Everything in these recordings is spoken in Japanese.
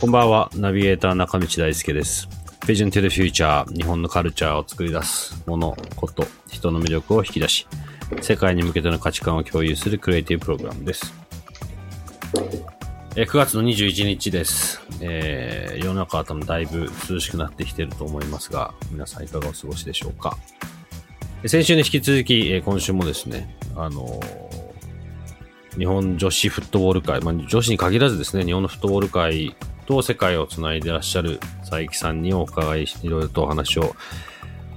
こんばんは、ナビゲーター中道大輔です。Vision to the Future 日本のカルチャーを作り出すもの、こと、人の魅力を引き出し、世界に向けての価値観を共有するクリエイティブプログラムです。え9月の21日です。えー世の中は多分だいぶ涼しくなってきてると思いますが、皆さんいかがお過ごしでしょうか。先週に引き続き、え今週もですね、あのー日本女子フットボール界、まあ、女子に限らずですね、日本のフットボール界と世界をつないでらっしゃる佐伯さんにお伺いし、いろいろとお話を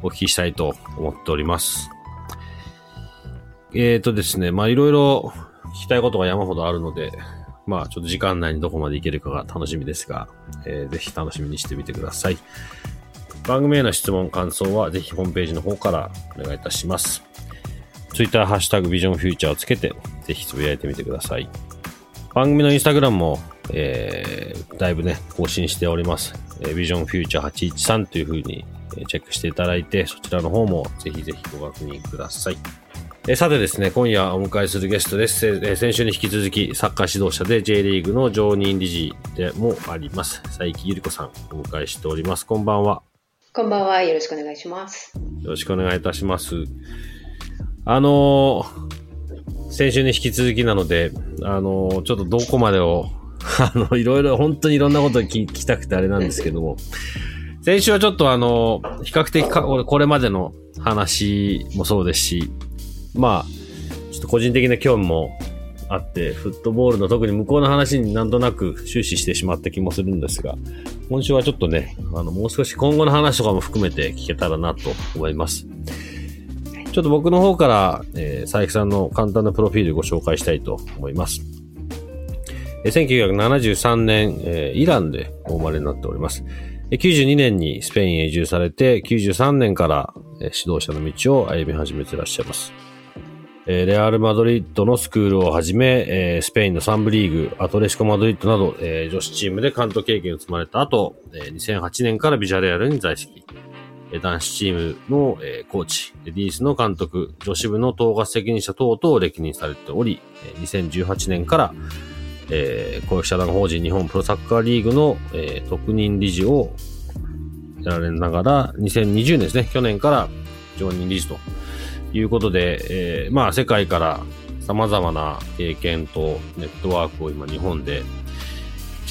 お聞きしたいと思っております。えーとですね、まあいろいろ聞きたいことが山ほどあるので、まあちょっと時間内にどこまでいけるかが楽しみですが、えーぜひ楽しみにしてみてください。番組への質問、感想はぜひホームページの方からお願いいたします。ツイッターハッシュタグビジョンフューチャーをつけて、ぜひつぶやいてみてください。番組のインスタグラムも、えー、だいぶね、更新しております。えー、ビジョンフューチャー813という風に、えーチェックしていただいて、そちらの方もぜひぜひご確認ください。えーさてですね、今夜お迎えするゲストです。えー先週に引き続き、サッカー指導者で J リーグの常任理事でもあります、佐伯ゆり子さん、お迎えしております。こんばんは。こんばんは。よろしくお願いします。よろしくお願いいたします。あのー先週に引き続きなので、あのちょっとどこまでを、あの、いろいろ、本当にいろんなことを聞きたくてあれなんですけども、先週はちょっとあの比較的か、これまでの話もそうですし、まあ、ちょっと個人的な興味もあって、フットボールの特に向こうの話になんとなく終始してしまった気もするんですが、今週はちょっとね、あの、もう少し今後の話とかも含めて聞けたらなと思います。ちょっと僕の方から、えー、佐伯さんの簡単なプロフィールご紹介したいと思います。えー1973年、えーイランでお生まれになっております。92年にスペインへ移住されて、93年から、えー指導者の道を歩み始めていらっしゃいます。えーレアル・マドリッドのスクールをはじめ、えースペインの3部リーグ、アトレシコ・マドリッドなど、えー女子チームで監督経験を積まれた後、えー2008年からビジャレアルに在籍。男子チームの、えーコーチ、レディースの監督、女子部の統括責任者等々を歴任されており、2018年から、えー公益社団法人日本プロサッカーリーグの、えー特任理事をやられながら、2020年ですね、去年から常任理事ということで、えーまあ世界から様々な経験とネットワークを今日本で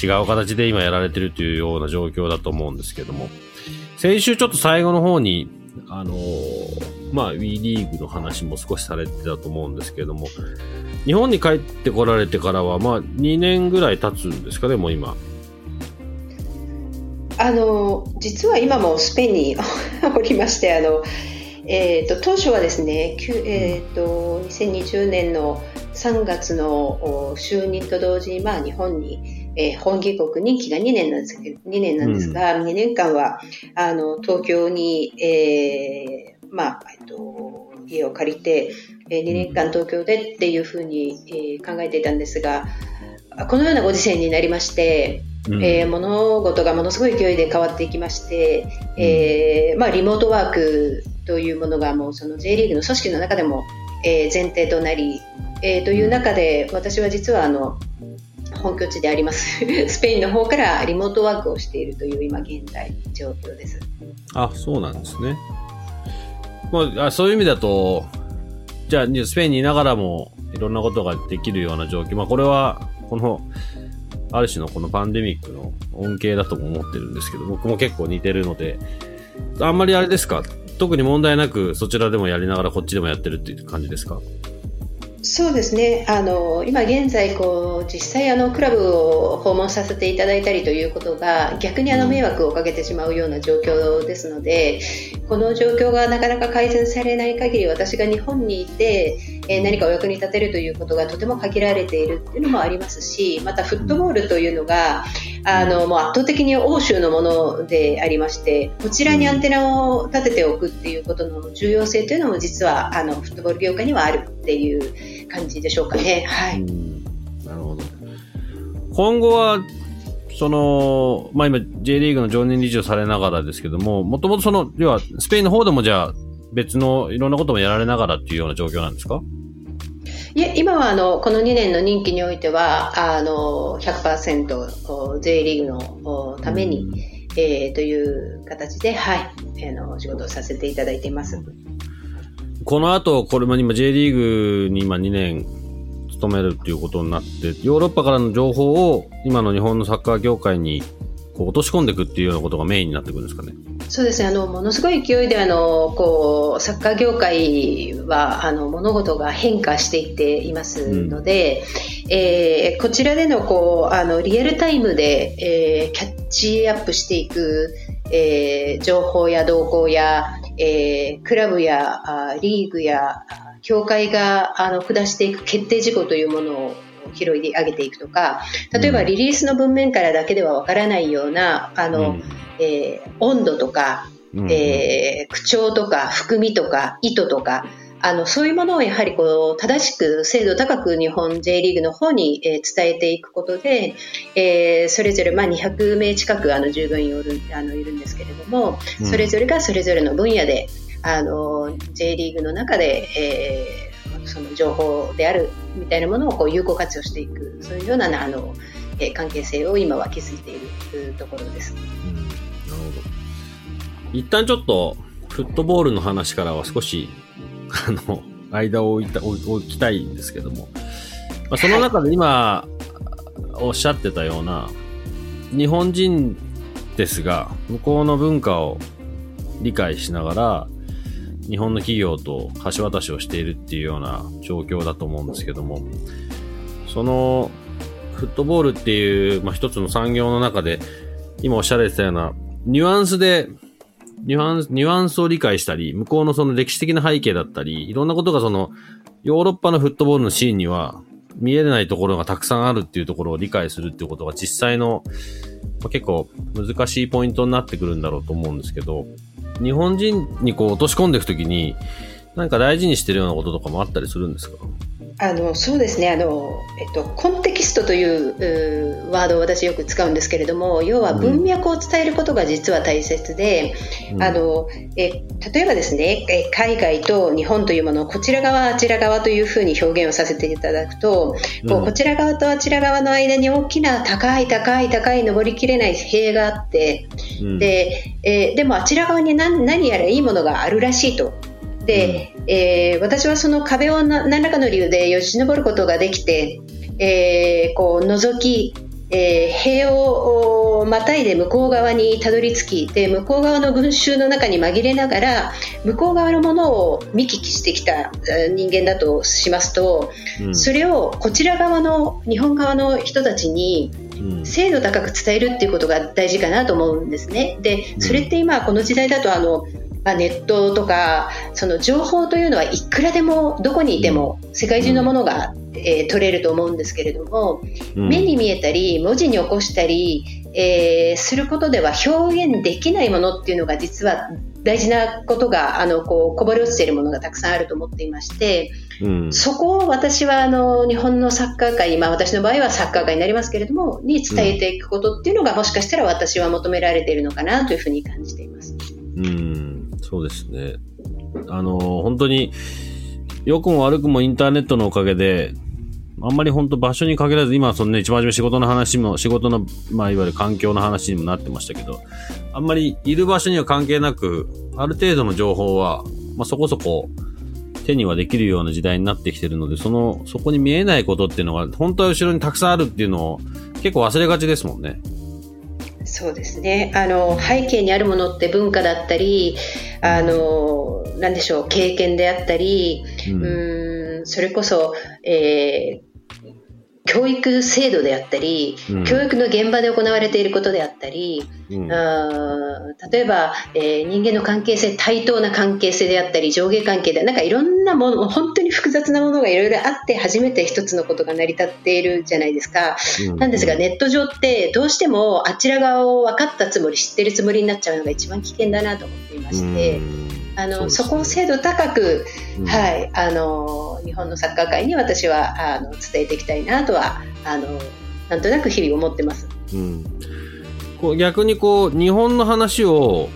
違う形で今やられてるというような状況だと思うんですけども、先週ちょっと最後の方に、あのーまあ WE リーグの話も少しされてたと思うんですけれども、日本に帰ってこられてからは、まあ2年ぐらい経つんですかね、もう今。あの、実は今もスペインに おりまして、あの、えっ、と、当初はですね、えっ、と、2020年の3月の就任と同時に、まあ、日本に、えー本帰国任期が2年なんですけど、2年なんですが、2年間は、あの、東京に、えーまあ、えっと、家を借りて、え2年間東京でっていうふうに、えー考えていたんですが、このようなご時世になりまして、うん。えー物事がものすごい勢いで変わっていきまして、えーまあ、リモートワークというものがもうその J リーグの組織の中でも、えー前提となり、えーという中で私は実はあの本拠地であります スペインの方からリモートワークをしているという今現在状況です。あ、そうなんですね。まあ、そういう意味だと、じゃあ、スペインにいながらも、いろんなことができるような状況。まあ、これは、この、ある種のこのパンデミックの恩恵だとも思ってるんですけど、僕も結構似てるので、あんまりあれですか？特に問題なく、そちらでもやりながらこっちでもやってるっていう感じですか？そうですね。あの今現在こう実際あのクラブを訪問させていただいたりということが逆にあの迷惑をかけてしまうような状況ですので、この状況がなかなか改善されない限り私が日本にいて、えー、何かお役に立てるということがとても限られているっていうのもありますしまたフットボールというのがあのもう圧倒的に欧州のものでありましてこちらにアンテナを立てておくっていうことの重要性というのも実はあのフットボール業界にはあるっていう感じでしょうかね。はい、なるほど。今後はその、まあ今 J リーグの常任理事をされながらですけども、もともとその、要はスペインの方でもじゃあ別のいろんなこともやられながらっていうような状況なんですか？いや、今はあの、この2年の任期においては、あの、100% J リーグのために、うん、えー、という形で、はい、あの、仕事をさせていただいています。この後、これも今 J リーグに今2年務めるっていうことになって、ヨーロッパからの情報を今の日本のサッカー業界にこう落とし込んでいくっていうようなことがメインになってくるんですかね。そうですね。あの、ものすごい勢いで、あの、こう、サッカー業界は、あの、物事が変化していっていますので、うん、えー、こちらでの、こう、あの、リアルタイムで、えー、キャッチアップしていく、えー、情報や動向や、えー、クラブやあリーグや協会があの下していく決定事項というものを拾い上げていくとか例えばリリースの文面からだけではわからないようなあの、うん、えー、温度とか、えー、口調とか含みとか意図とかあのそういうものをやはりこう正しく精度高く日本 J リーグの方に、えー、伝えていくことで、えー、それぞれ、まあ、200名近くあの従業員いるあのいるんですけれども、それぞれがそれぞれの分野であの J リーグの中で、えー、その情報であるみたいなものをこう有効活用していくそういうようなあの、えー、関係性を今は築いているところです。うん、なるほど一旦ちょっとフットボールの話からは少し あの間を置いた置きたいんですけども、まあ、その中で今、おっしゃってたような日本人ですが向こうの文化を理解しながら日本の企業と橋渡しをしているっていうような状況だと思うんですけども、そのフットボールっていう、まあ、一つの産業の中で、今おっしゃられてたような、ニュアンスで、ニュアンス、ニュアンスを理解したり、向こうのその歴史的な背景だったり、いろんなことがその、ヨーロッパのフットボールのシーンには、見えないところがたくさんあるっていうところを理解するっていうことが実際の、まあ、結構難しいポイントになってくるんだろうと思うんですけど、日本人にこう落とし込んでいくときに、なんか大事にしてるようなこととかもあったりするんですか？あのそうですね。あの、えっと、コンテキストというワードを私よく使うんですけれども要は文脈を伝えることが実は大切で、うん、あのえ例えばですねえ海外と日本というものをこちら側あちら側というふうに表現をさせていただくと、うん、こうこちら側とあちら側の間に大きな高い高い高い登りきれない塀があって、うん、でえでもあちら側に何何やらいいものがあるらしいと。で、うん、えー、私はその壁を何らかの理由でよじ登ることができて、えー、こう覗き、えー、塀をまたいで向こう側にたどり着きで向こう側の群衆の中に紛れながら向こう側のものを見聞きしてきた人間だとしますと、うん、それをこちら側の日本側の人たちに精度高く伝えるっていうことが大事かなと思うんですね。でそれって今この時代だとあのまあ、ネットとかその情報というのはいくらでもどこにいても世界中のものが、えー、取れると思うんですけれども、うん、目に見えたり文字に起こしたり、えー、することでは表現できないものっていうのが実は大事なことがあのこうこぼれ落ちているものがたくさんあると思っていまして、うん、そこを私はあの日本のサッカー界、まあ、私の場合はサッカー界になりますけれどもに伝えていくことっていうのがもしかしたら私は求められているのかなというふうに感じています。うんそうですね。あの、本当に、良くも悪くもインターネットのおかげで、あんまり本当場所に限らず、今そのね、一番初め仕事の話も、仕事の、まあ、いわゆる環境の話にもなってましたけど、あんまりいる場所には関係なく、ある程度の情報は、まあ、そこそこ手にはできるような時代になってきてるので、その、そこに見えないことっていうのが、本当は後ろにたくさんあるっていうのを結構忘れがちですもんね。そうですね。あの背景にあるものって文化だったりあの何でしょう経験であったり、うん、うんそれこそ、えー教育制度であったり、うん教育の現場で行われていることであったり、うんあー例えば、えー人間の関係性対等な関係性であったり上下関係でなんかいろんなもの本当に複雑なものがいろいろあって初めて一つのことが成り立っているじゃないですか。うんなんですがネット上ってどうしてもあちら側を分かったつもり知ってるつもりになっちゃうのが一番危険だなと思っていまして。うんあのそ,、ね。こを精度高く、うん。はい、あの日本のサッカー界に私はあの伝えていきたいなとはあのなんとなく日々思ってます。うん。こう逆にこう日本の話を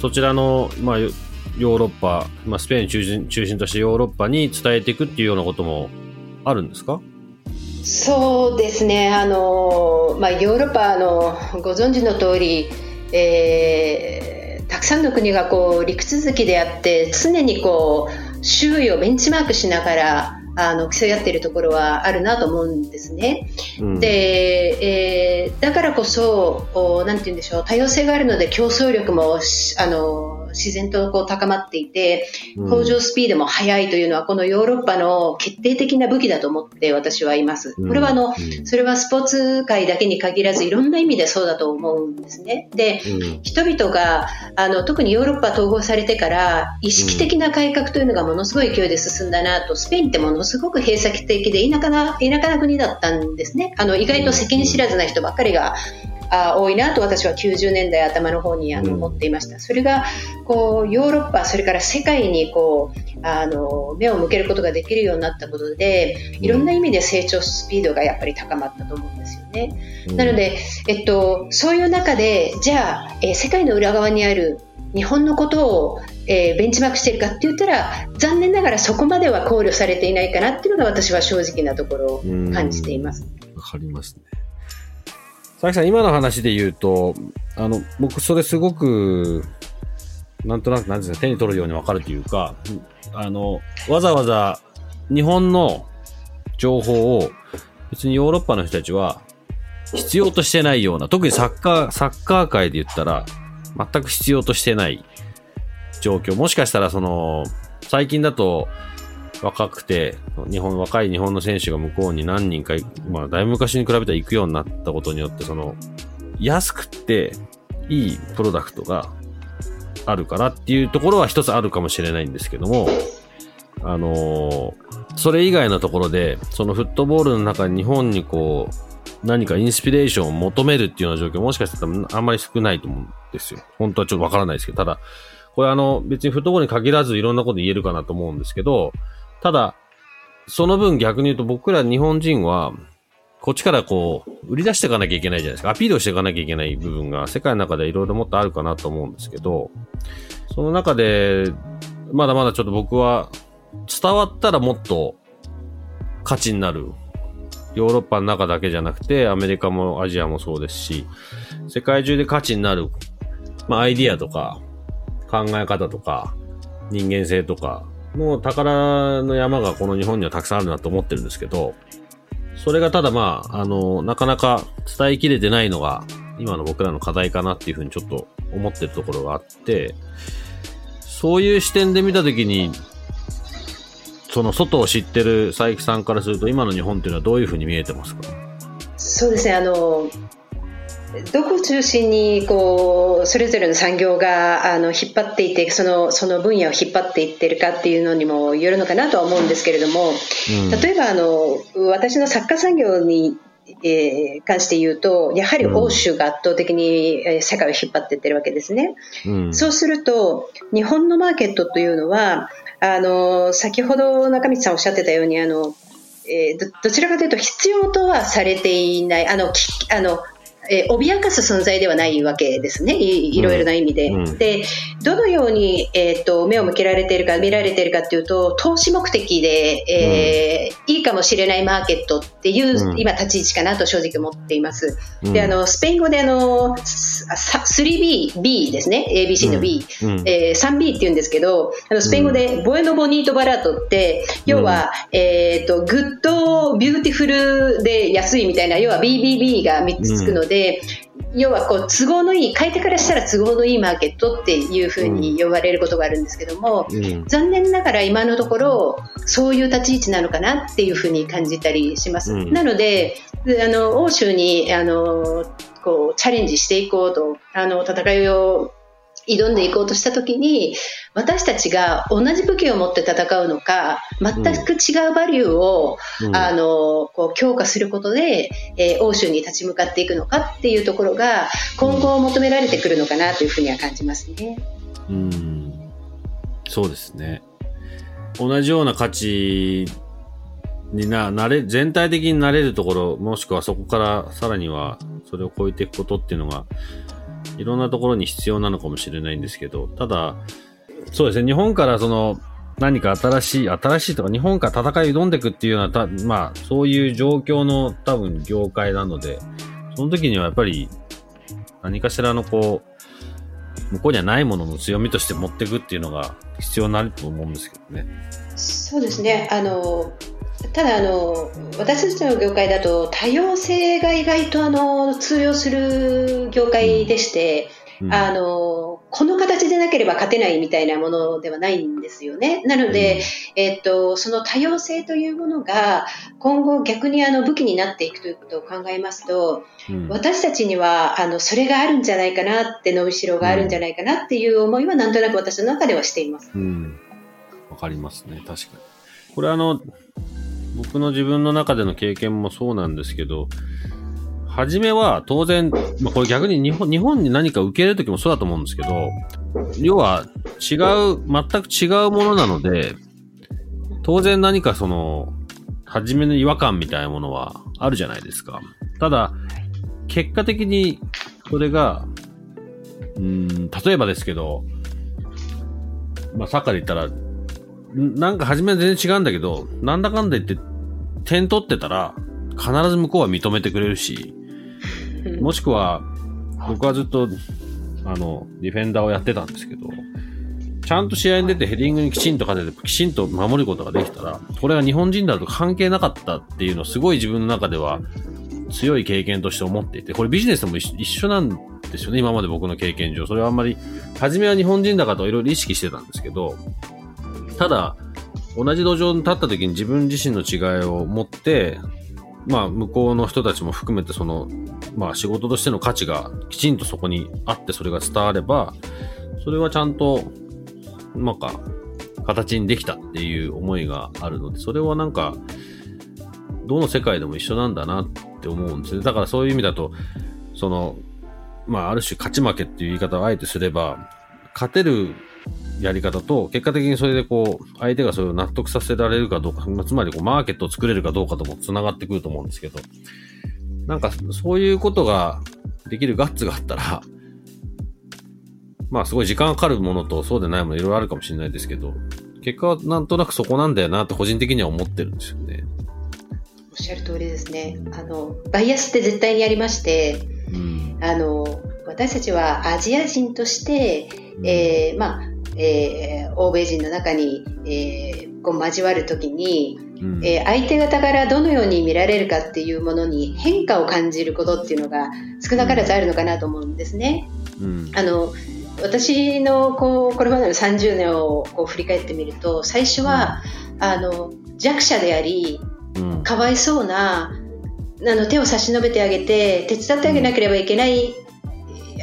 そちらの、まあ、ヨヨーロッパ、まあ、スペイン中心中心としてヨーロッパに伝えていくっていうようなこともあるんですか？そうですね、あのまあ、ヨーロッパあのご存知の通り、えーさんの国がこう陸続きであって常にこう周囲をベンチマークしながらあの競い合っているところはあるなと思うんですね。うんで、えーだからこそ、おなんて言うんでしょう、多様性があるので競争力もしあの自然とこう高まっていて、うん。向上スピードも速いというのは、このヨーロッパの決定的な武器だと思って私はいます。これはあの、うん。それはスポーツ界だけに限らず、いろんな意味でそうだと思うんですね。で、うん。人々があの特にヨーロッパ統合されてから意識的な改革というのがものすごい勢いで進んだなとスペインってものすごく閉鎖的で田舎な田舎な国だったんですね。あの意外と世間知らずな人ばっかりがあ多いなと私は90年代頭の方にあのうん思っていましたそれがこうヨーロッパそれから世界にこうあの目を向けることができるようになったことでいろんな意味で成長スピードがやっぱり高まったと思うんですよね。なので、えっと、そういう中で、じゃあ、えー世界の裏側にある日本のことを、えーベンチマークしているかって言ったら、残念ながらそこまでは考慮されていないかなっていうのが私は正直なところを感じています。わかりますね。佐々木さん、今の話で言うと、あの、僕、それすごく、なんとなく、なんですか、手に取るようにわかるというか、あの、わざわざ日本の情報を、別にヨーロッパの人たちは必要としてないような、特にサッカー、サッカー界で言ったら、全く必要としてない状況。もしかしたら、その、最近だと、若くて、日本、若い日本の選手が向こうに何人か、まあ、だいぶ昔に比べたら行くようになったことによって、その、安くて、いいプロダクトがあるからっていうところは一つあるかもしれないんですけども、あのーそれ以外のところで、そのフットボールの中に日本にこう、何かインスピレーションを求めるっていうような状況、もしかしたらあんまり少ないと思うんですよ。本当はちょっとわからないですけど、ただ、これあの、別にフットボールに限らずいろんなこと言えるかなと思うんですけど、ただ、その分逆に言うと僕ら日本人は、こっちからこう、売り出していかなきゃいけないじゃないですか。アピールしていかなきゃいけない部分が世界の中でいろいろもっとあるかなと思うんですけど、その中で、まだまだちょっと僕は、伝わったらもっと価値になる。ヨーロッパの中だけじゃなくて、アメリカもアジアもそうですし、世界中で価値になる、まあアイディアとか、考え方とか、人間性とかの宝の山がこの日本にはたくさんあるなと思ってるんですけど、それがただまあ、あの、なかなか伝えきれてないのが、今の僕らの課題かなっていうふうにちょっと思ってるところがあって、そういう視点で見たときに、その外を知ってる佐伯さんからすると、今の日本っていうのはどういうふうに見えてますか？そうですね、あの、どこを中心にこうそれぞれの産業があの引っ張っていてそのその分野を引っ張っていってるかっていうのにもよるのかなとは思うんですけれども、うん例えばあの私の作家産業に、えー関して言うとやはり欧州が圧倒的にえー世界を引っ張っていってるわけですね。うんそうすると日本のマーケットというのはあの先ほど中道さんおっしゃってたようにあの、えーどどちらかというと必要とはされていないあのきあのえー脅かす存在ではないわけですね、いいろいろな意味で。うん。でどのように、えー、と目を向けられているか、見られているかというと、投資目的で、えーいいかもしれないマーケットっていう、うん。今、立ち位置かなと正直思っています。うん。であのスペイン語であのすさ 3B、B ですね、ABC の B、うん。えー 3B って言うんですけど、あのスペイン語で、 bueno bonito barato って、要は、えー、と good beautiful で安いみたいな、要は BBB が3つつくので、要はこう都合のいい買い手からしたら都合のいいマーケットっていうふうに呼ばれることがあるんですけども、うん、残念ながら今のところそういう立ち位置なのかなっていうふうに感じたりします。うん、なのであの欧州にあのこうチャレンジしていこうとあの戦いを挑んでいこうとしたときに、私たちが同じ武器を持って戦うのか、全く違うバリューを、うん、あの、こう強化することで、えー、欧州に立ち向かっていくのかっていうところが、今後求められてくるのかなというふうには感じますね。うん。そうですね。同じような価値にな、なれ、全体的になれるところ、もしくはそこからさらにはそれを超えていくことっていうのが、いろんなところに必要なのかもしれないんですけど、ただ、そうですね、日本からその、何か新しい、新しいとか、日本から戦い挑んでいくっていうような、たまあ、そういう状況の多分業界なので、その時にはやっぱり、何かしらのこう、向こうにはないものの強みとして持っていくっていうのが必要になると思うんですけどね。そうですね。あの、ただあの、私たちの業界だと多様性が意外とあの通用する業界でして、うん、あのこの形でなければ勝てないみたいなものではないんですよね。なので、うん、えっと、その多様性というものが今後逆にあの武器になっていくということを考えますと、うん、私たちにはあのそれがあるんじゃないかなって伸びしろがあるんじゃないかなっていう思いはなんとなく私の中ではしています。わ、うん、かりますね。確かに。これあの、僕の自分の中での経験もそうなんですけど、初めは当然、まあ、これ逆に日本日本に何か受け入れるときもそうだと思うんですけど、要は違う、全く違うものなので、当然何かその、初めの違和感みたいなものはあるじゃないですか。ただ、結果的にそれが、うん、例えばですけど、まあ、サッカーで言ったら、なんか初めは全然違うんだけど、なんだかんだ言って点取ってたら、必ず向こうは認めてくれるし、もしくは、僕はずっと、あの、ディフェンダーをやってたんですけど、ちゃんと試合に出てヘディングにきちんと勝てて、きちんと守ることができたら、これが日本人だと関係なかったっていうのをすごい自分の中では強い経験として思っていて、これビジネスでも一緒なんですよね、今まで僕の経験上。それはあんまり、初めは日本人だからといろいろ意識してたんですけど、ただ、同じ土壌に立った時に自分自身の違いを持って、まあ、向こうの人たちも含めて、その、まあ、仕事としての価値がきちんとそこにあって、それが伝われば、それはちゃんと、なんか、形にできたっていう思いがあるので、それはなんか、どの世界でも一緒なんだなって思うんですね。だからそういう意味だと、その、まあ、ある種勝ち負けっていう言い方をあえてすれば、勝てるやり方と、結果的にそれでこう、相手がそれを納得させられるかどうか、つまりこう、マーケットを作れるかどうかとも繋がってくると思うんですけど、なんか、そういうことができるガッツがあったら、まあすごい時間かかるものとそうでないものいろいろあるかもしれないですけど、結果はなんとなくそこなんだよなって個人的には思ってるんですよね。おっしゃる通りですね。あの、バイアスって絶対にありまして、うん、あの、私たちはアジア人として、えー、まあ、えー、欧米人の中に、えー、こう交わるときに、うん、えー、相手方からどのように見られるかっていうものに変化を感じることっていうのが少なからずあるのかなと思うんですね。うん、あの私のこうこれまでの30年をこう振り返ってみると最初は、うん、あの弱者であり、かわいそうなあの手を差し伸べてあげて手伝ってあげなければいけない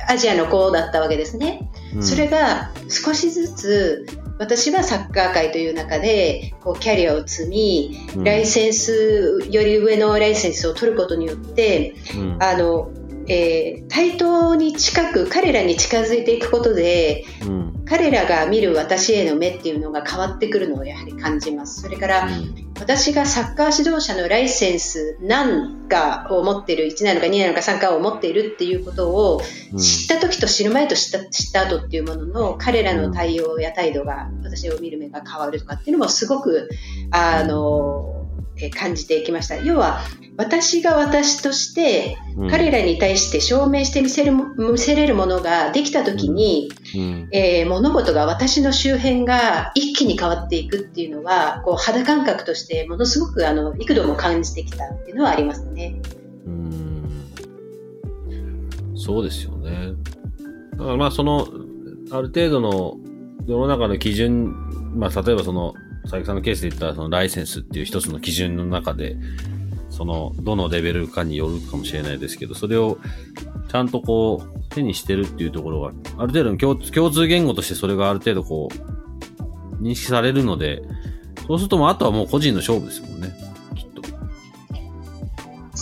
アジアの子だったわけですね。それが少しずつ私はサッカー界という中でこうキャリアを積み、ライセンスより上のライセンスを取ることによって、うん、あのえー、対等に近く彼らに近づいていくことで、うん、彼らが見る私への目っていうのが変わってくるのをやはり感じます。それから、うん、私がサッカー指導者のライセンス何かを持っている、1なのか2なのか3かを持っているっていうことを知った時と知る前と知った知った後っていうものの彼らの対応や態度が私を見る目が変わるとかっていうのもすごく、あの、感じていきました。要は、私が私として彼らに対して証明して見せる見せれるものができたときに、うん、えー、物事が私の周辺が一気に変わっていくっていうのはこう肌感覚としてものすごくあの幾度も感じてきたっていうのはありますね。うんそうですよね。だからまあその、ある程度の世の中の基準、まあ例えばその、佐伯さんのケースで言ったらそのライセンスっていう一つの基準の中で、その、どのレベルかによるかもしれないですけど、それをちゃんとこう、手にしてるっていうところが、ある程度の共共通言語としてそれがある程度こう、認識されるので、そうするともうあとはもう個人の勝負ですもんね。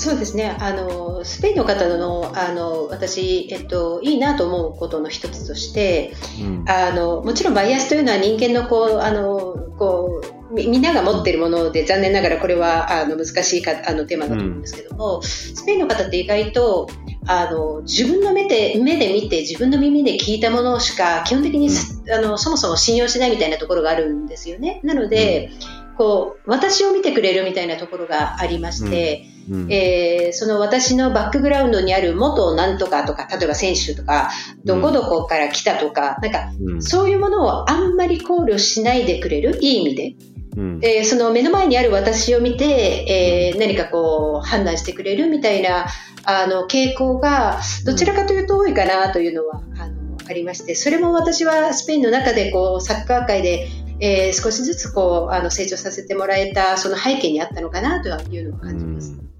そうですね。あの、スペインの方の、あの、私、えっと、いいなと思うことの一つとして、うん、あの、もちろんバイアスというのは人間のこう、あの、こう、みんなが持っているもので残念ながらこれはあの難しいかあのテーマだと思うんですけども、うん、スペインの方って意外とあの自分の目で目で見て自分の耳で聞いたものしか基本的に、うん、あのそもそも信用しないみたいなところがあるんですよね。なので、うん、こう私を見てくれるみたいなところがありまして、うん、えー、その私のバックグラウンドにある元なんとかとか例えば選手とかどこどこから来たとか、なんか、そういうものをあんまり考慮しないでくれる？いい意味で。うん、えー、その目の前にある私を見て、えー、何かこう判断してくれるみたいなあの傾向がどちらかというと多いかなというのはあのありましてそれも私はスペインの中でこうサッカー界で、えー、少しずつこうあの成長させてもらえたその背景にあったのかなというのを感じます。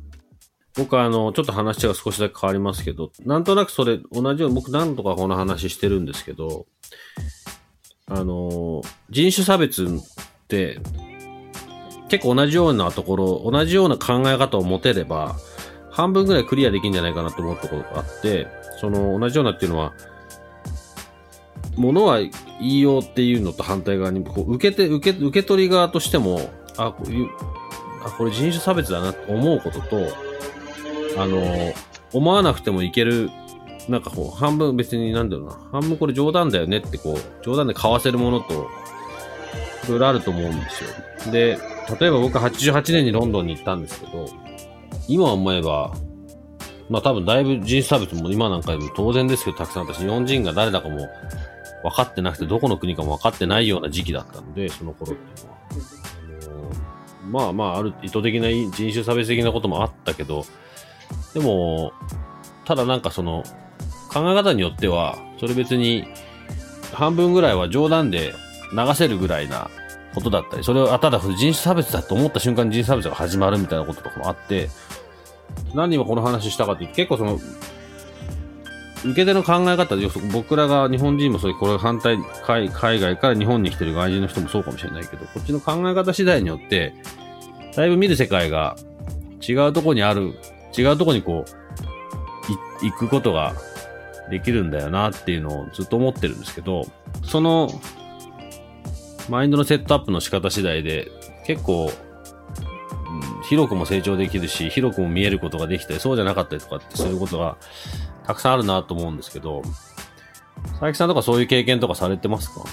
僕はあの、ちょっと話が少しだけ変わりますけど、なんとなくそれ、同じように、僕何とかこの話してるんですけど、あの、人種差別って、結構同じようなところ、同じような考え方を持てれば、半分ぐらいクリアできるんじゃないかなと思ったことがあって、その同じようなっていうのは、ものは言いようっていうのと反対側に、こう受けて、受け、受け取り側としても、あ、こういう、あ、これ人種差別だなと思うことと、あの、思わなくてもいける、なんかこう、半分別になんだろうな、半分これ冗談だよねってこう、冗談で交わせるものと、いろいろあると思うんですよ。で、例えば僕88年にロンドンに行ったんですけど、今思えば、まあ多分だいぶ人種差別も今なんかでも当然ですけど、たくさん私日本人が誰だかも分かってなくて、どこの国かも分かってないような時期だったので、その頃っていうのは。あのまあまあ、ある意図的な人種差別的なこともあったけど、でも、ただなんかその、考え方によっては、それ別に、半分ぐらいは冗談で流せるぐらいなことだったり、それを、あ、ただ人種差別だと思った瞬間に人種差別が始まるみたいなこととかもあって、何今この話したかっていうと、結構その、受け手の考え方で、僕らが日本人もそういう、これ反対海、外から日本に来てる外人の人もそうかもしれないけど、こっちの考え方次第によって、だいぶ見る世界が違うとこにある、違うとこにこう、行くことができるんだよなっていうのをずっと思ってるんですけど、そのマインドのセットアップの仕方次第で、結構、広くも成長できるし、広くも見えることができたり、そうじゃなかったりとかってすることがたくさんあるなと思うんですけど、佐伯さんとかそういう経験とかされてますか？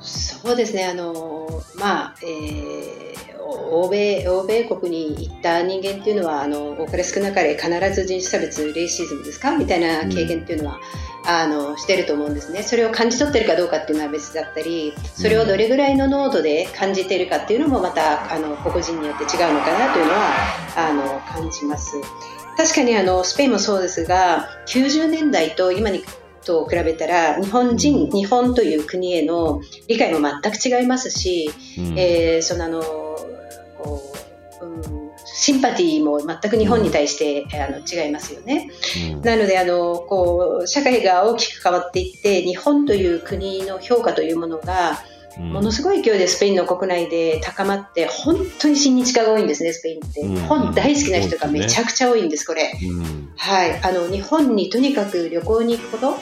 そうですね、あの、まあ、えー、欧米、欧米国に行った人間っていうのは、あの、多かれ少なかれ必ず人種差別、レイシズムですか？みたいな経験っていうのは、うんあのしてると思うんですね。それを感じ取ってるかどうかっていうのは別だったりそれをどれぐらいの濃度で感じているかっていうのもまたあの個々人によって違うのかなというのはあの感じます確かにあのスペインもそうですが90年代と今にと比べたら日本人、日本という国への理解も全く違いますし、うん、えー、そのあのこう、うんシンパティも全く日本に対して、あの違いますよね。うん、なのであのこう社会が大きく変わっていって日本という国の評価というものがものすごい勢いでスペインの国内で高まって本当に親日家が多いんですねスペインって、うん、本大好きな人がめちゃくちゃ多いんですこれ、うん、はい。あの日本にとにかく旅行に行くこと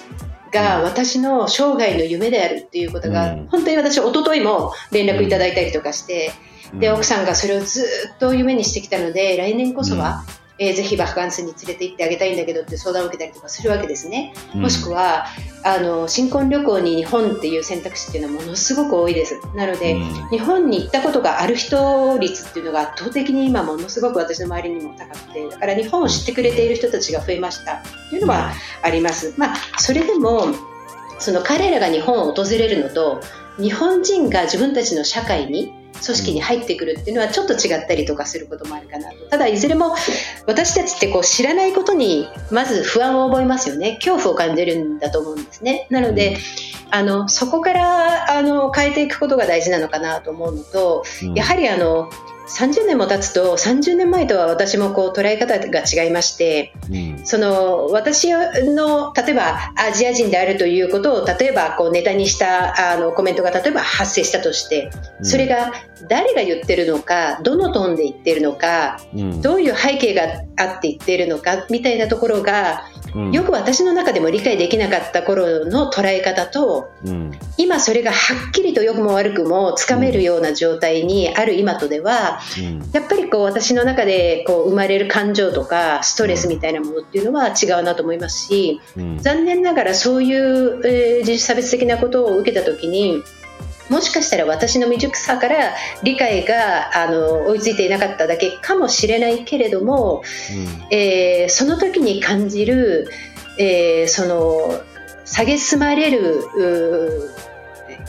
が私の生涯の夢であるっていうことが、本当に私、一昨日も連絡いただいたりとかして、で奥さんがそれをずっと夢にしてきたので来年こそは、えー、ぜひバカンスに連れて行ってあげたいんだけどって相談を受けたりとかするわけですね、もしくはあの新婚旅行に日本っていう選択肢っていうのはものすごく多いです。なので、日本に行ったことがある人率っていうのが圧倒的に今ものすごく私の周りにも高くてだから日本を知ってくれている人たちが増えましたっていうのはあります、まあ、それでもその彼らが日本を訪れるのと日本人が自分たちの社会に組織に入ってくるっていうのはちょっと違ったりとかすることもあるかなと。ただいずれも私たちってこう知らないことにまず不安を覚えますよね。恐怖を感じるんだと思うんですね。なので、あのそこからあの変えていくことが大事なのかなと思うのと、やはりあの30年も経つと30年前とは私もこう捉え方が違いまして、うん、その私の例えばアジア人であるということを例えばこうネタにしたあのコメントが例えば発生したとしてそれが誰が言ってるのかどのトーンで言ってるのか、うん、どういう背景があって言ってるのかみたいなところがよく私の中でも理解できなかった頃の捉え方と、うん、今それがはっきりと良くも悪くもつかめるような状態にある今とでは、うん、やっぱりこう私の中でこう生まれる感情とかストレスみたいなものっていうのは違うなと思いますし、うん、残念ながらそういう、えー、人種差別的なことを受けた時にもしかしたら私の未熟さから理解があの追いついていなかっただけかもしれないけれども、うん、えー、その時に感じる、えー、その蔑まれる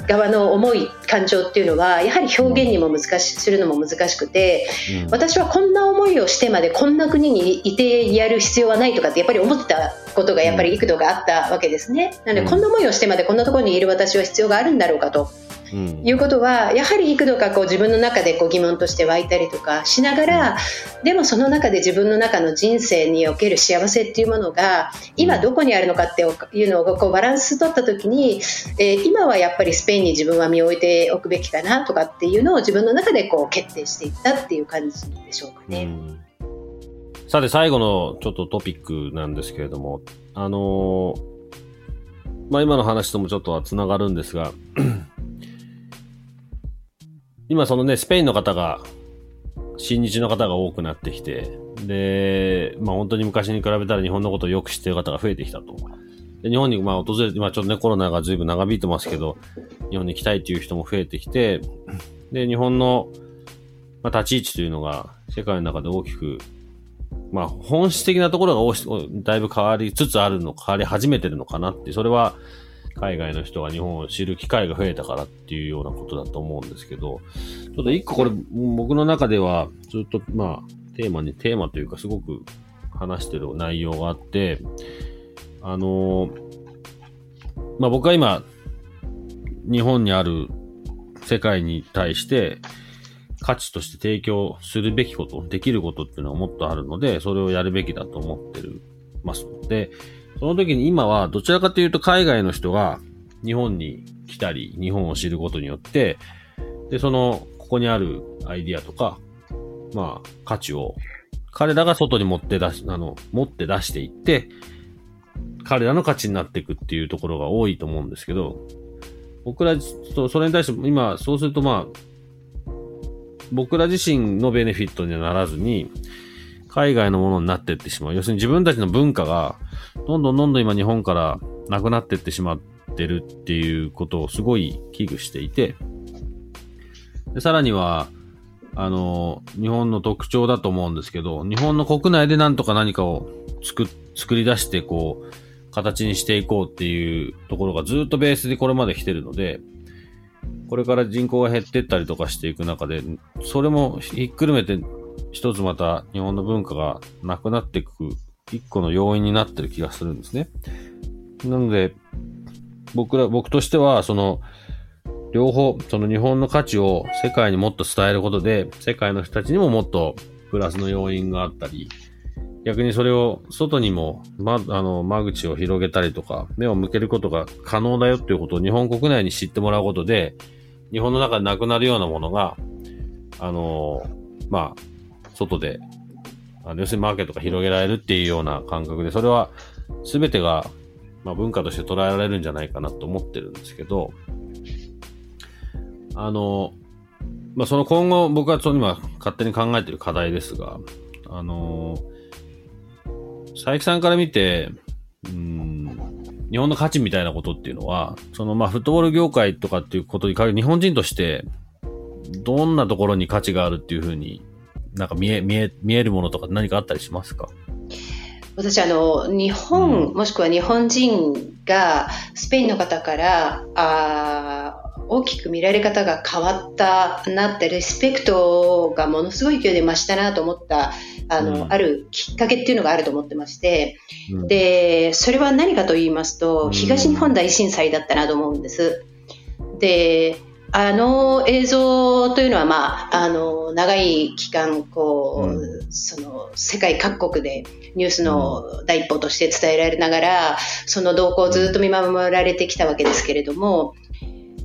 側の思い感情っていうのはやはり表現にも難しするのも難しくて、うん、私はこんな思いをしてまでこんな国にいてやる必要はないとかってやっぱり思ってたことがやっぱり幾度かあったわけですね。なのでこんな思いをしてまでこんなところにいる私は必要があるんだろうかと。うん、いうことはやはり幾度かこう自分の中でこう疑問として湧いたりとかしながら、でもその中で自分の中の人生における幸せっていうものが今どこにあるのかっていうのをこうバランス取った時に、えー、今はやっぱりスペインに自分は身を置いておくべきかなとかっていうのを自分の中でこう決定していったっていう感じでしょうかね。うん。さて最後のちょっとトピックなんですけれども、あのー、まあ、今の話ともちょっとは繋がるんですが今そのね、スペインの方が、親日の方が多くなってきて、で、まあ本当に昔に比べたら日本のことをよく知ってる方が増えてきたと。で日本にまあ訪れて、まあちょっとねコロナが随分長引いてますけど、日本に来たいっていう人も増えてきて、で、日本の、まあ、立ち位置というのが世界の中で大きく、まあ本質的なところがだいぶ変わりつつあるの、変わり始めてるのかなって、それは海外の人が日本を知る機会が増えたからっていうようなことだと思うんですけど、ちょっと一個これ、僕の中ではずっと、まあ、テーマに、テーマというかすごく話してる内容があって、あのまあ僕は今、日本にある世界に対して価値として提供するべきこと、できることっていうのはもっとあるので、それをやるべきだと思ってるます。ので、その時に今はどちらかというと海外の人が日本に来たり、日本を知ることによって、で、その、ここにあるアイディアとか、まあ、価値を、彼らが外に持って出し、あの、持って出していって、彼らの価値になっていくっていうところが多いと思うんですけど、僕ら、それに対して今、そうするとまあ、僕ら自身のベネフィットにはならずに、海外のものになっていってしまう。要するに自分たちの文化が、どんどんどんどん今日本からなくなってってしまってるっていうことをすごい危惧していて、でさらには、あの、日本の特徴だと思うんですけど、日本の国内でなんとか何かを作、作り出して、こう、形にしていこうっていうところがずっとベースでこれまで来てるので、これから人口が減ってったりとかしていく中で、それもひっくるめて一つまた日本の文化がなくなっていく一個の要因になってる気がするんですね。なので、僕ら、僕としては、その、両方、その日本の価値を世界にもっと伝えることで、世界の人たちにももっとプラスの要因があったり、逆にそれを外にも、ま、あの、間口を広げたりとか、目を向けることが可能だよっていうことを日本国内に知ってもらうことで、日本の中でなくなるようなものが、あの、まあ、外で、あの要するにマーケットが広げられるっていうような感覚で、それは全てが、まあ、文化として捉えられるんじゃないかなと思ってるんですけど、あの、まあ、その今後僕はその今勝手に考えてる課題ですが、あの、佐伯さんから見て、うん、日本の価値みたいなことっていうのは、そのまあフットボール業界とかっていうことに限る日本人として、どんなところに価値があるっていうふうになんか見え、見え、見えるものとか何かあったりしますか？私あの日本、うん、もしくは日本人がスペインの方からあ大きく見られ方が変わったなって、リスペクトがものすごい勢いで増したなと思った、あの、うん、あるきっかけっていうのがあると思ってまして、うん、で、それは何かと言いますと、東日本大震災だったなと思うんです。で、あの映像というのは、まあ、あの長い期間こう、うん、その世界各国でニュースの第一歩として伝えられながらその動向をずっと見守られてきたわけですけれども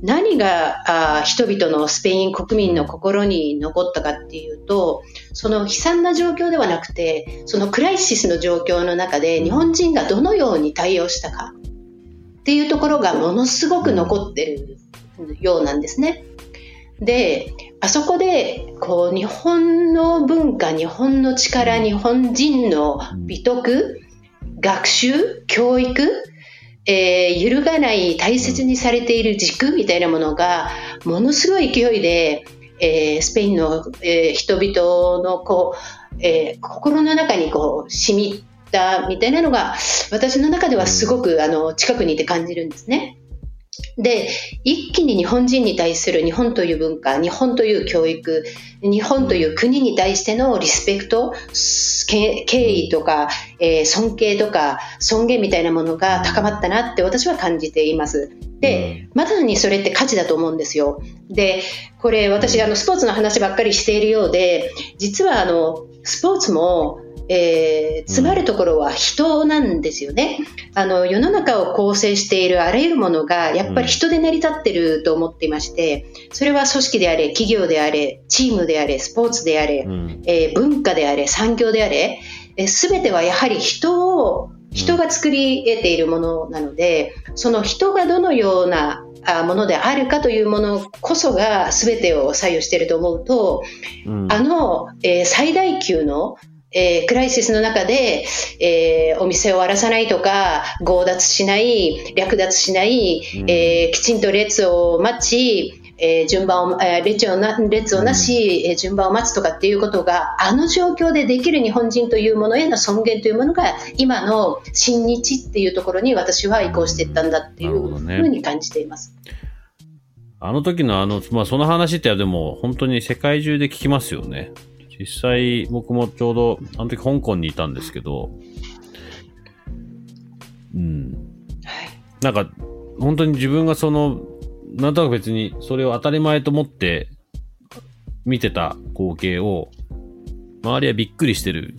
何があ人々のスペイン国民の心に残ったかっていうとその悲惨な状況ではなくてそのクライシスの状況の中で日本人がどのように対応したかっていうところがものすごく残ってるようなんですね。で、あそこで、こう、日本の文化、日本の力、日本人の美徳、学習、教育、えー、揺るがない大切にされている軸みたいなものが、ものすごい勢いで、えー、スペインの、えー、人々のこう、えー、心の中にこう染みったみたいなのが私の中ではすごくあの近くにいて感じるんですね。で、一気に日本人に対する日本という文化、日本という教育、日本という国に対してのリスペクト、敬意とか、えー、尊敬とか尊厳みたいなものが高まったなって私は感じています。で、まさにそれって価値だと思うんですよ。で、これ私あのスポーツの話ばっかりしているようで、実はあのスポーツもえー、詰まるところは人なんですよね。あの、世の中を構成しているあらゆるものが、やっぱり人で成り立ってると思っていまして、それは組織であれ、企業であれ、チームであれ、スポーツであれ、うん、えー、文化であれ、産業であれ、す、べ、てはやはり人を、人が作り得ているものなので、その人がどのようなものであるかというものこそが全てを左右していると思うと、うん、あの、えー、最大級のえー、クライシスの中で、えー、お店を荒らさないとか、強奪しない、略奪しない、うん、えー、きちんと列を待ち、えー、順番を、えー、列をな列をなし、え、うん、順番を待つとかっていうことが、あの状況でできる日本人というものへの尊厳というものが、今の親日っていうところに私は移行していったんだっていうふうに感じています。ね、あの時のあの、まあ、その話ってでも本当に世界中で聞きますよね。実際僕もちょうど、あの時香港にいたんですけど、うん。なんか、本当に自分がその、なんとなく別にそれを当たり前と思って見てた光景を、周りはびっくりしてる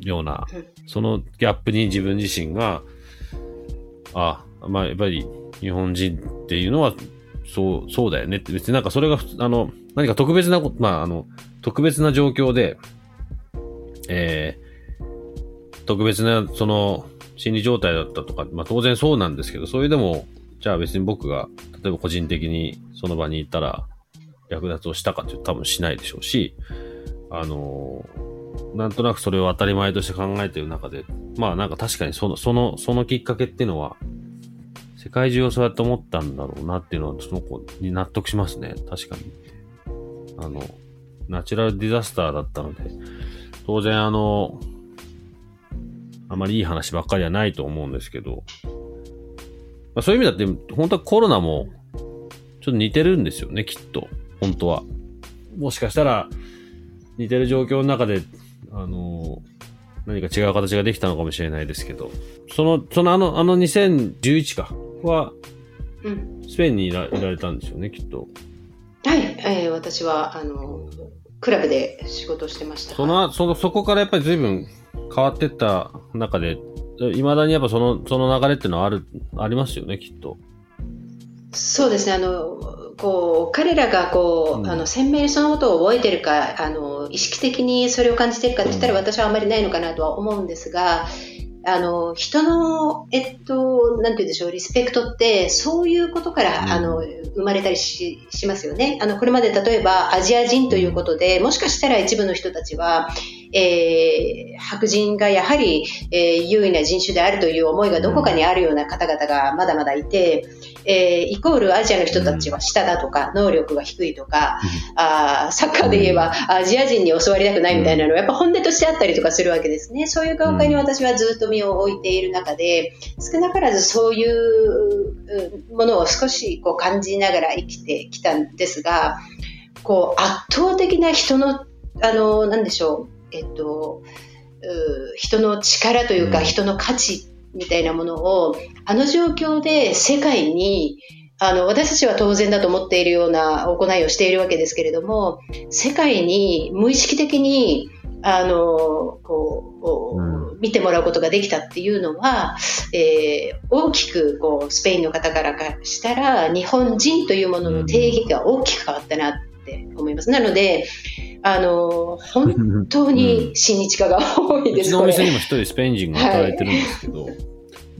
ような、そのギャップに自分自身が、あ、まあやっぱり日本人っていうのは、そう、そうだよねって、別になんかそれが、あの、何か特別なこと、まああの、特別な状況で、えー、特別な、その、心理状態だったとか、まあ当然そうなんですけど、それでも、じゃあ別に僕が、例えば個人的にその場にいたら、略奪をしたかって多分しないでしょうし、あのー、なんとなくそれを当たり前として考えている中で、まあなんか確かにその、その、そのきっかけっていうのは、世界中をそうやって思ったんだろうなっていうのは、その子に納得しますね。確かに。あの、ナチュラルディザスターだったので、当然あの、あまりいい話ばっかりはないと思うんですけど、まあ、そういう意味だって、本当はコロナも、ちょっと似てるんですよね、きっと。本当は。もしかしたら、似てる状況の中で、あの、何か違う形ができたのかもしれないですけど、その、そのあの、あの2011か、は、スペインにいらいられたんですよね、きっと。私は、あの、クラブで仕事してました。その、その、そこからやっぱり随分変わっていった中で、いまだにやっぱその、その流れっていうのはある、ありますよね、きっと。そうですね、あの、こう、彼らがこう、うん、あの、鮮明にそのことを覚えてるか、あの、意識的にそれを感じてるかって言ったら私はあんまりないのかなとは思うんですが、あの、人の、えっと、なんて言うんでしょう、リスペクトって、そういうことから、うん、あの、生まれたりししますよね。あの、これまで例えばアジア人ということで、もしかしたら一部の人たちは、えー、白人がやはり、えー、優位な人種であるという思いがどこかにあるような方々がまだまだいて、えー、イコールアジアの人たちは下だとか、能力が低いとか、あサッカーで言えばアジア人に教わりたくないみたいなのはやっぱ本音としてあったりとかするわけですね。そういう業界に私はずっと身を置いている中で、少なからずそういうものを少しこう感じながら生きてきたんですが、こう圧倒的な人の、あの、なんでしょう、えっと、人の力というか、人の価値みたいなものを、あの状況で世界に、あの、私たちは当然だと思っているような行いをしているわけですけれども、世界に無意識的に、あの、こう、うん、見てもらうことができたっていうのは、えー、大きく、こう、スペインの方からしたら、日本人というものの定義が大きく変わったなって思います。なので、あの、本当に親日家が多いです。うちのお店にも一人スペイン人が働いてるんですけど、はい、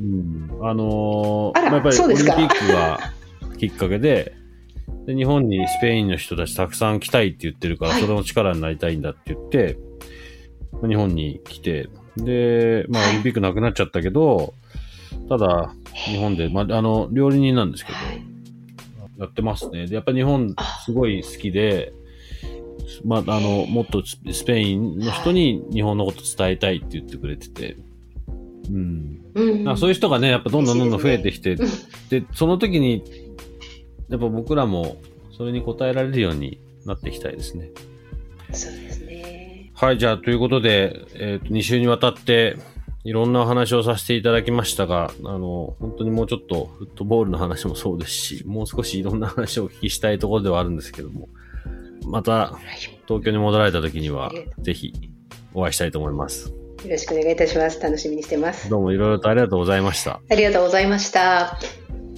うん、あのー、やっぱりオリンピックがきっかけで、で日本にスペインの人たちたくさん来たいって言ってるから、それの力になりたいんだって言って、日本に来て、で、まあ、オリンピックなくなっちゃったけど、ただ、日本で、まあ、あの、料理人なんですけど、やってますね。で、やっぱり日本すごい好きで、まあ、あの、もっとスペインの人に日本のこと伝えたいって言ってくれてて、うん。うん、そういう人がね、やっぱどんどんどんどん増えてきて、で、その時に、やっぱ僕らもそれに応えられるようになっていきたいですね。そうですね。はい、じゃあ、ということで、えっ、ー、と、2週にわたって、いろんなお話をさせていただきましたが、あの、本当にもうちょっとフットボールの話もそうですし、もう少しいろんな話をお聞きしたいところではあるんですけども、また東京に戻られた時には、ぜひお会いしたいと思います。よろしくお願いいたします。楽しみにしてます。どうもいろいろとありがとうございました。ありがとうございました。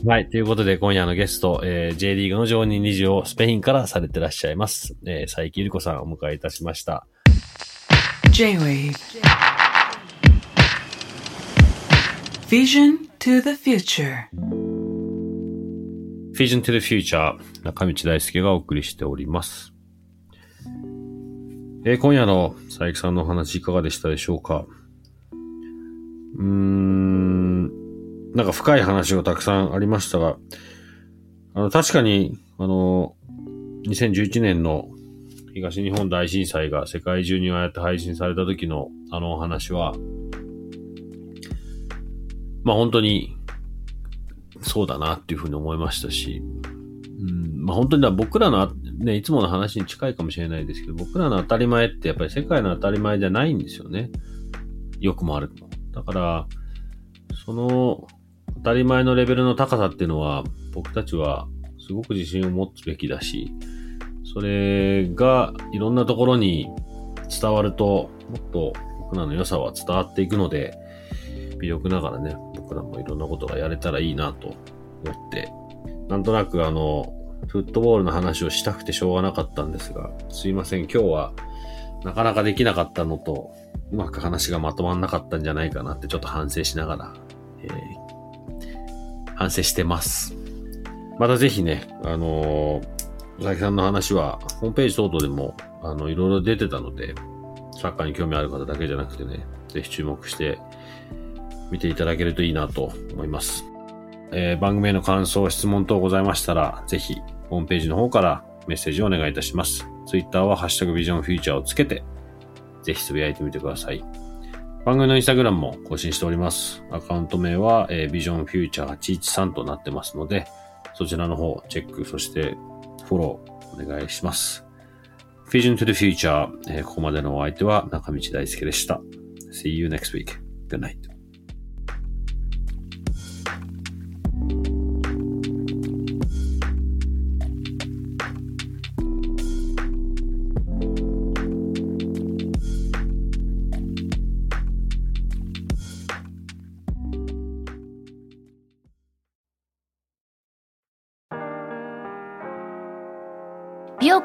はい。ということで、今夜のゲスト、えー、J リーグの常任理事をスペインからされてらっしゃいます、えー、佐伯ゆり子さんをお迎えいたしました。J-Wave Vision to the Future. Vision to the Future. 中道大輔がお送りしております。えー、今夜の佐伯さんのお話いかがでしたでしょうか？うーん、なんか深い話がたくさんありましたが、あの、確かに、あの、2011年の東日本大震災が世界中にああやって配信された時のあのお話は、まあ本当にそうだなっていうふうに思いましたし、うん、まあ本当に僕らのね、いつもの話に近いかもしれないですけど、僕らの当たり前ってやっぱり世界の当たり前じゃないんですよね。良くも悪くも。だから、その当たり前のレベルの高さっていうのは、僕たちはすごく自信を持つべきだし、それがいろんなところに伝わると、もっと僕らの良さは伝わっていくので、微力ながらね、僕らもいろんなことがやれたらいいなと思って、なんとなくあの、フットボールの話をしたくてしょうがなかったんですが、すいません、今日はなかなかできなかったのと、うまく話がまとまんなかったんじゃないかなってちょっと反省しながら、えー、反省してます。またぜひね、あのー、佐々木さんの話は、ホームページ等々でも、あの、いろいろ出てたので、サッカーに興味ある方だけじゃなくてね、ぜひ注目して見ていただけるといいなと思います。えー、番組への感想、質問等ございましたら、ぜひ、ホームページの方からメッセージをお願いいたします。ツイッターはハッシュタグビジョンフューチャーをつけて、ぜひつぶやいてみてください。番組のインスタグラムも更新しております。アカウント名は、えー、ビジョンフューチャー813となってますので、そちらの方、チェック、そしてフォローお願いします。Vision to the Future、えー、ここまでのお相手は中道大輔でした。See you next week. Good night.